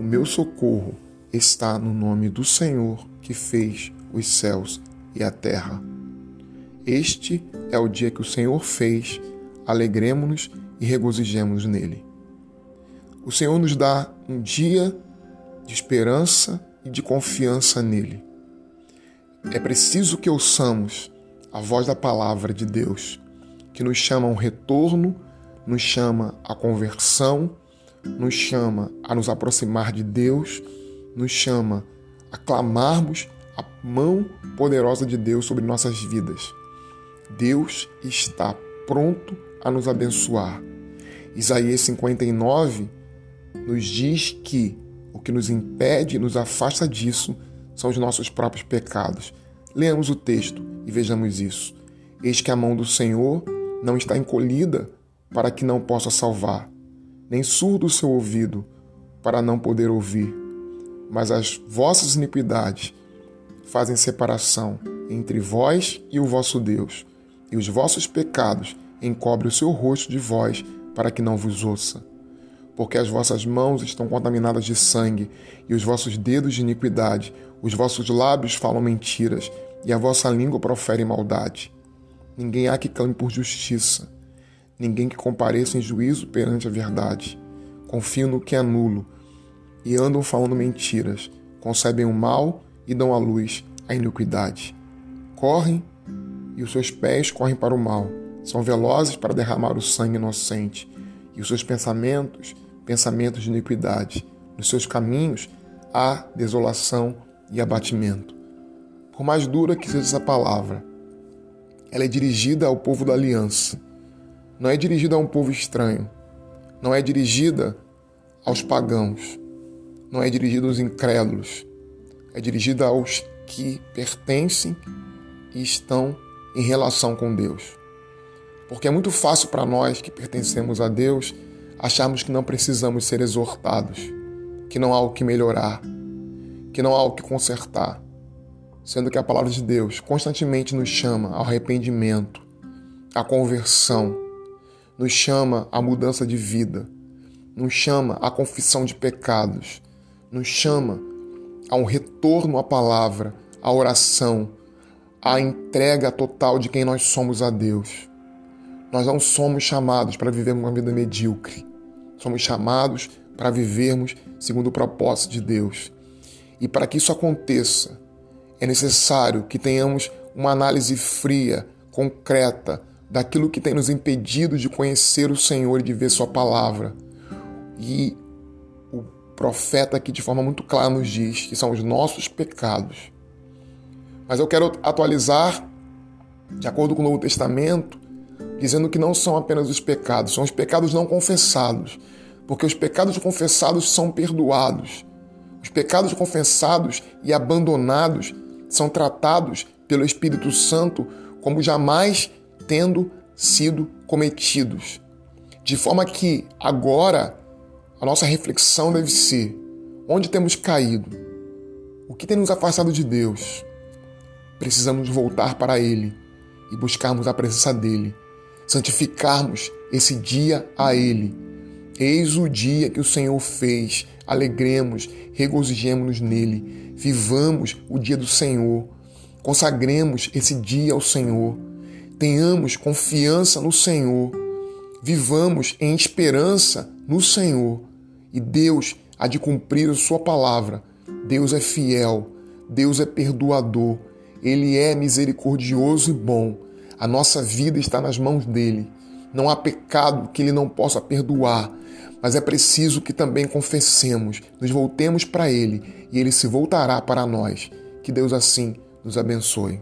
O meu socorro está no nome do Senhor que fez os céus e a terra. Este é o dia que o Senhor fez, alegremos-nos e regozijemos nele. O Senhor nos dá um dia de esperança e de confiança nele. É preciso que ouçamos a voz da palavra de Deus, que nos chama a um retorno, nos chama à conversão, nos chama a nos aproximar de Deus, nos chama a clamarmos a mão poderosa de Deus sobre nossas vidas. Deus está pronto a nos abençoar. Isaías 59 nos diz que o que nos impede e nos afasta disso são os nossos próprios pecados. Leamos o texto e vejamos isso. Eis que a mão do Senhor não está encolhida para que não possa salvar, nem surdo o seu ouvido para não poder ouvir. Mas as vossas iniquidades fazem separação entre vós e o vosso Deus, e os vossos pecados encobrem o seu rosto de vós para que não vos ouça. Porque as vossas mãos estão contaminadas de sangue, e os vossos dedos de iniquidade, os vossos lábios falam mentiras, e a vossa língua profere maldade. Ninguém há que clame por justiça, ninguém que compareça em juízo perante a verdade. Confiam no que é nulo, e andam falando mentiras, concebem o mal e dão à luz a iniquidade. Correm e os seus pés correm para o mal, são velozes para derramar o sangue inocente, e os seus pensamentos, pensamentos de iniquidade. Nos seus caminhos há desolação e abatimento. Por mais dura que seja essa palavra, ela é dirigida ao povo da aliança. Não é dirigida a um povo estranho. Não é dirigida aos pagãos. Não é dirigida aos incrédulos é dirigida aos que pertencem e estão em relação com Deus. Porque é muito fácil para nós que pertencemos a Deus acharmos que não precisamos ser exortados, que não há o que melhorar, que não há o que consertar, sendo que a palavra de Deus constantemente nos chama ao arrependimento, à conversão, nos chama à mudança de vida, nos chama à confissão de pecados, nos chama a um retorno à palavra, à oração, à entrega total de quem nós somos a Deus. Nós não somos chamados para vivermos uma vida medíocre. Somos chamados para vivermos segundo o propósito de Deus. E para que isso aconteça, é necessário que tenhamos uma análise fria, concreta, daquilo que tem nos impedido de conhecer o Senhor e de ver Sua palavra. E profeta aqui de forma muito clara nos diz que são os nossos pecados. Mas eu quero atualizar, de acordo com o Novo Testamento, dizendo que não são apenas os pecados, são os pecados não confessados, porque os pecados confessados são perdoados. Os pecados confessados e abandonados são tratados pelo Espírito Santo como jamais tendo sido cometidos. De forma que agora a nossa reflexão deve ser: onde temos caído? O que tem nos afastado de Deus? Precisamos voltar para Ele e buscarmos a presença dEle, santificarmos esse dia a Ele. Eis o dia que o Senhor fez, alegremos, regozijemos-nos nele, vivamos o dia do Senhor, consagremos esse dia ao Senhor, tenhamos confiança no Senhor, vivamos em esperança no Senhor e Deus há de cumprir a sua palavra. Deus é fiel, Deus é perdoador, Ele é misericordioso e bom. A nossa vida está nas mãos dele. Não há pecado que ele não possa perdoar, mas é preciso que também confessemos, nos voltemos para ele e ele se voltará para nós. Que Deus assim nos abençoe.